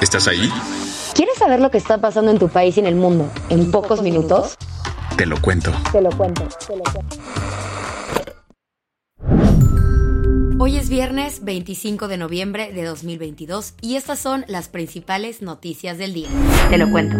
¿Estás ahí? ¿Quieres saber lo que está pasando en tu país y en el mundo en pocos minutos? Te lo cuento. Te lo cuento, te lo cuento. Hoy es viernes 25 de noviembre de 2022 y estas son las principales noticias del día. Te lo cuento.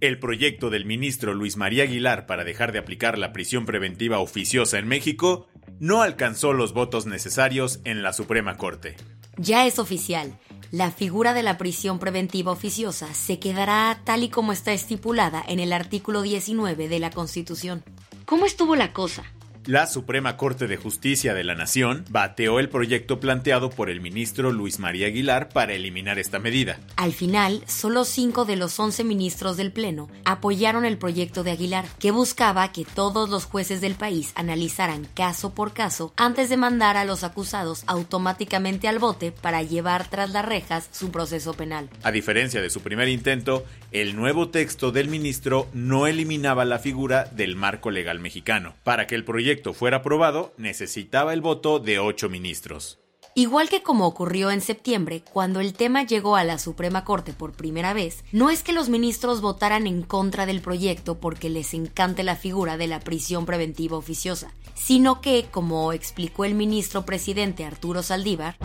El proyecto del ministro Luis María Aguilar para dejar de aplicar la prisión preventiva oficiosa en México no alcanzó los votos necesarios en la Suprema Corte. Ya es oficial. La figura de la prisión preventiva oficiosa se quedará tal y como está estipulada en el artículo 19 de la Constitución. ¿Cómo estuvo la cosa? La Suprema Corte de Justicia de la Nación bateó el proyecto planteado por el ministro Luis María Aguilar para eliminar esta medida. Al final, solo cinco de los 11 ministros del Pleno apoyaron el proyecto de Aguilar, que buscaba que todos los jueces del país analizaran caso por caso antes de mandar a los acusados automáticamente al bote para llevar tras las rejas su proceso penal. A diferencia de su primer intento, el nuevo texto del ministro no eliminaba la figura del marco legal mexicano. Para que el proyecto fuera aprobado, necesitaba el voto de ocho ministros. Igual que como ocurrió en septiembre, cuando el tema llegó a la Suprema Corte por primera vez, no es que los ministros votaran en contra del proyecto porque les encante la figura de la prisión preventiva oficiosa, sino que, como explicó el ministro presidente Arturo Saldívar,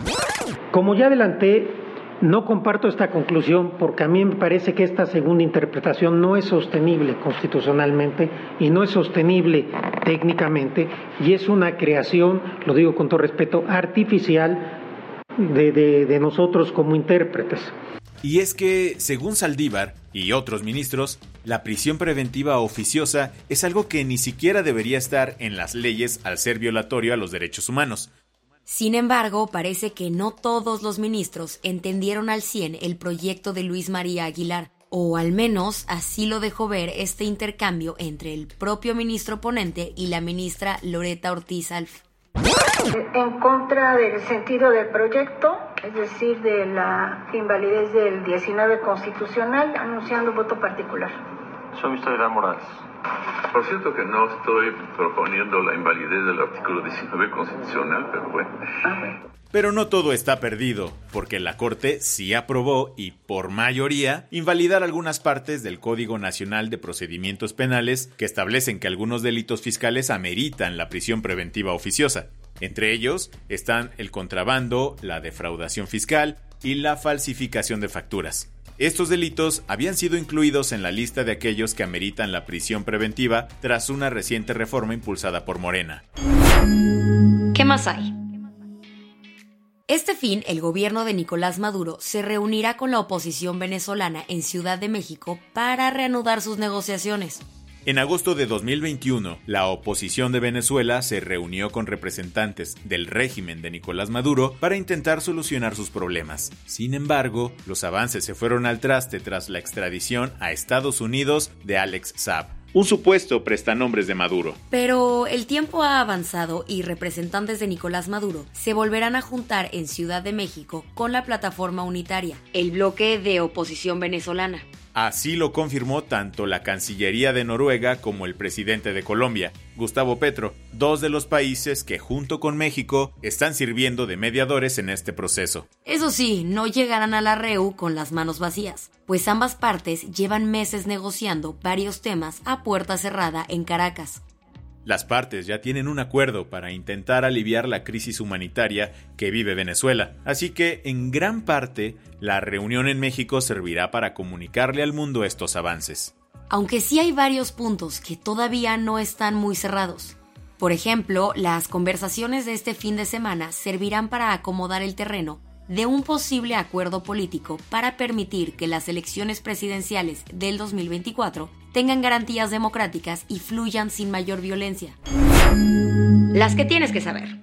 Como ya adelanté, no comparto esta conclusión porque a mí me parece que esta segunda interpretación no es sostenible constitucionalmente y no es sostenible técnicamente y es una creación, lo digo con todo respeto, artificial de, nosotros como intérpretes. Y es que, según Saldívar y otros ministros, la prisión preventiva oficiosa es algo que ni siquiera debería estar en las leyes al ser violatorio a los derechos humanos. Sin embargo, parece que no todos los ministros entendieron al 100 el proyecto de Luis María Aguilar, o al menos así lo dejó ver este intercambio entre el propio ministro ponente y la ministra Loreta Ortiz Alf. En contra del sentido del proyecto, es decir, de la invalidez del 19 constitucional, anunciando voto particular. Soy Mr. Gran Morales. Por cierto que no estoy proponiendo la invalidez del artículo 19 constitucional, pero bueno. Pero no todo está perdido, porque la Corte sí aprobó y, por mayoría, invalidar algunas partes del Código Nacional de Procedimientos Penales que establecen que algunos delitos fiscales ameritan la prisión preventiva oficiosa. Entre ellos están el contrabando, la defraudación fiscal y la falsificación de facturas. Estos delitos habían sido incluidos en la lista de aquellos que ameritan la prisión preventiva tras una reciente reforma impulsada por Morena. ¿Qué más hay? Este fin, el gobierno de Nicolás Maduro se reunirá con la oposición venezolana en Ciudad de México para reanudar sus negociaciones. En agosto de 2021, la oposición de Venezuela se reunió con representantes del régimen de Nicolás Maduro para intentar solucionar sus problemas. Sin embargo, los avances se fueron al traste tras la extradición a Estados Unidos de Alex Saab, un supuesto prestanombres de Maduro. Pero el tiempo ha avanzado y representantes de Nicolás Maduro se volverán a juntar en Ciudad de México con la plataforma unitaria, el bloque de oposición venezolana. Así lo confirmó tanto la Cancillería de Noruega como el presidente de Colombia, Gustavo Petro, dos de los países que junto con México están sirviendo de mediadores en este proceso. Eso sí, no llegarán a la REU con las manos vacías, pues ambas partes llevan meses negociando varios temas a puerta cerrada en Caracas. Las partes ya tienen un acuerdo para intentar aliviar la crisis humanitaria que vive Venezuela, así que en gran parte la reunión en México servirá para comunicarle al mundo estos avances. Aunque sí hay varios puntos que todavía no están muy cerrados. Por ejemplo, las conversaciones de este fin de semana servirán para acomodar el terreno de un posible acuerdo político para permitir que las elecciones presidenciales del 2024 tengan garantías democráticas y fluyan sin mayor violencia. Las que tienes que saber.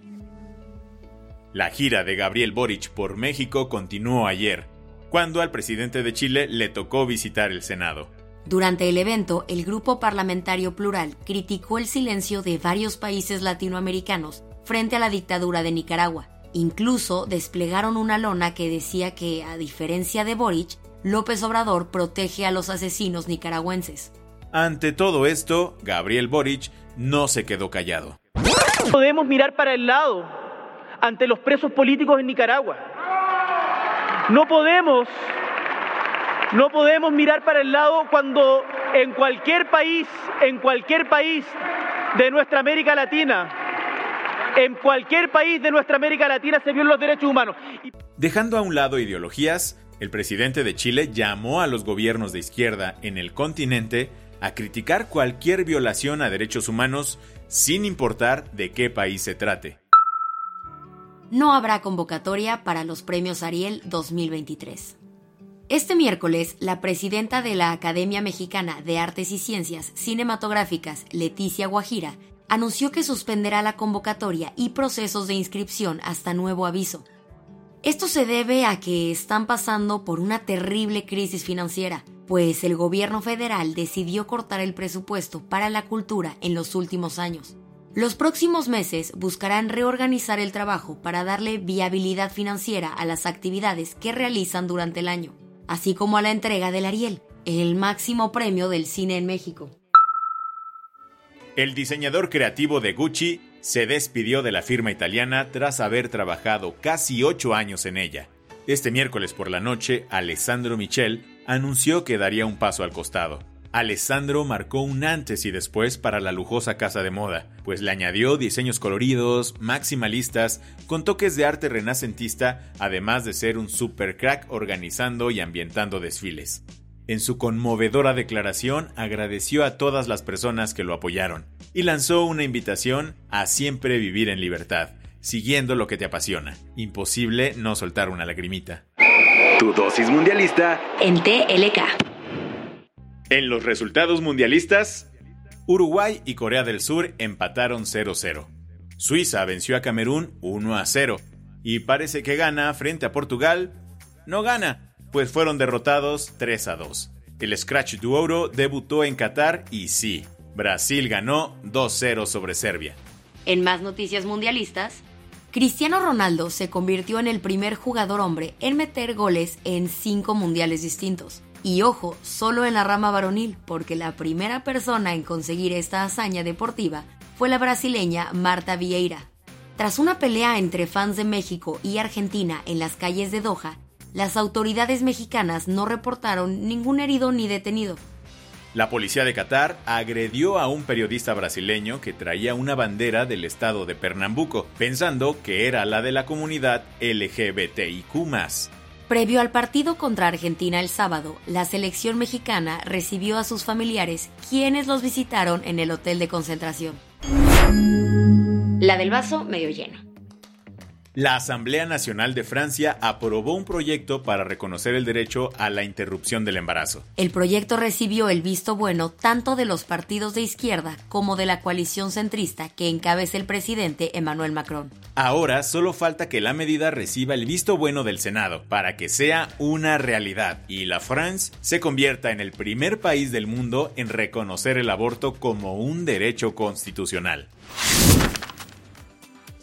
La gira de Gabriel Boric por México continuó ayer, cuando al presidente de Chile le tocó visitar el Senado. Durante el evento, el Grupo Parlamentario Plural criticó el silencio de varios países latinoamericanos frente a la dictadura de Nicaragua. Incluso desplegaron una lona que decía que, a diferencia de Boric, López Obrador protege a los asesinos nicaragüenses. Ante todo esto, Gabriel Boric no se quedó callado. Podemos mirar para el lado ante los presos políticos en Nicaragua. No podemos, no podemos mirar para el lado cuando en cualquier país, en cualquier país de nuestra América Latina, en cualquier país de nuestra América Latina se violan los derechos humanos. Dejando a un lado ideologías, el presidente de Chile llamó a los gobiernos de izquierda en el continente a criticar cualquier violación a derechos humanos sin importar de qué país se trate no habrá convocatoria para los premios Ariel 2023. Este miércoles, la presidenta de la Academia Mexicana de Artes y Ciencias Cinematográficas, Leticia Guajira, anunció que suspenderá la convocatoria y procesos de inscripción hasta nuevo aviso. Esto se debe a que están pasando por una terrible crisis financiera, pues el gobierno federal decidió cortar el presupuesto para la cultura en los últimos años. Los próximos meses buscarán reorganizar el trabajo para darle viabilidad financiera a las actividades que realizan durante el año, así como a la entrega del Ariel, el máximo premio del cine en México. El diseñador creativo de Gucci se despidió de la firma italiana tras haber trabajado casi ocho años en ella. Este miércoles por la noche, Alessandro Michel anunció que daría un paso al costado. Alessandro marcó un antes y después para la lujosa casa de moda, pues le añadió diseños coloridos, maximalistas, con toques de arte renacentista, además de ser un super crack organizando y ambientando desfiles. En su conmovedora declaración agradeció a todas las personas que lo apoyaron y lanzó una invitación a siempre vivir en libertad, siguiendo lo que te apasiona. Imposible no soltar una lagrimita. Tu dosis mundialista en TLK. En los resultados mundialistas, Uruguay y Corea del Sur empataron 0-0. Suiza venció a Camerún 1-0. Y parece que gana frente a Portugal. No gana, pues fueron derrotados 3-2. El Scratch Duoro debutó en Qatar y sí, Brasil ganó 2-0 sobre Serbia. En más noticias mundialistas, Cristiano Ronaldo se convirtió en el primer jugador hombre en meter goles en cinco mundiales distintos. Y ojo, solo en la rama varonil, porque la primera persona en conseguir esta hazaña deportiva fue la brasileña Marta Vieira. Tras una pelea entre fans de México y Argentina en las calles de Doha, las autoridades mexicanas no reportaron ningún herido ni detenido. La policía de Qatar agredió a un periodista brasileño que traía una bandera del estado de Pernambuco, pensando que era la de la comunidad LGBTIQ. Previo al partido contra Argentina el sábado, la selección mexicana recibió a sus familiares, quienes los visitaron en el hotel de concentración. La del vaso medio lleno. La Asamblea Nacional de Francia aprobó un proyecto para reconocer el derecho a la interrupción del embarazo. El proyecto recibió el visto bueno tanto de los partidos de izquierda como de la coalición centrista que encabeza el presidente Emmanuel Macron. Ahora solo falta que la medida reciba el visto bueno del Senado para que sea una realidad y la France se convierta en el primer país del mundo en reconocer el aborto como un derecho constitucional.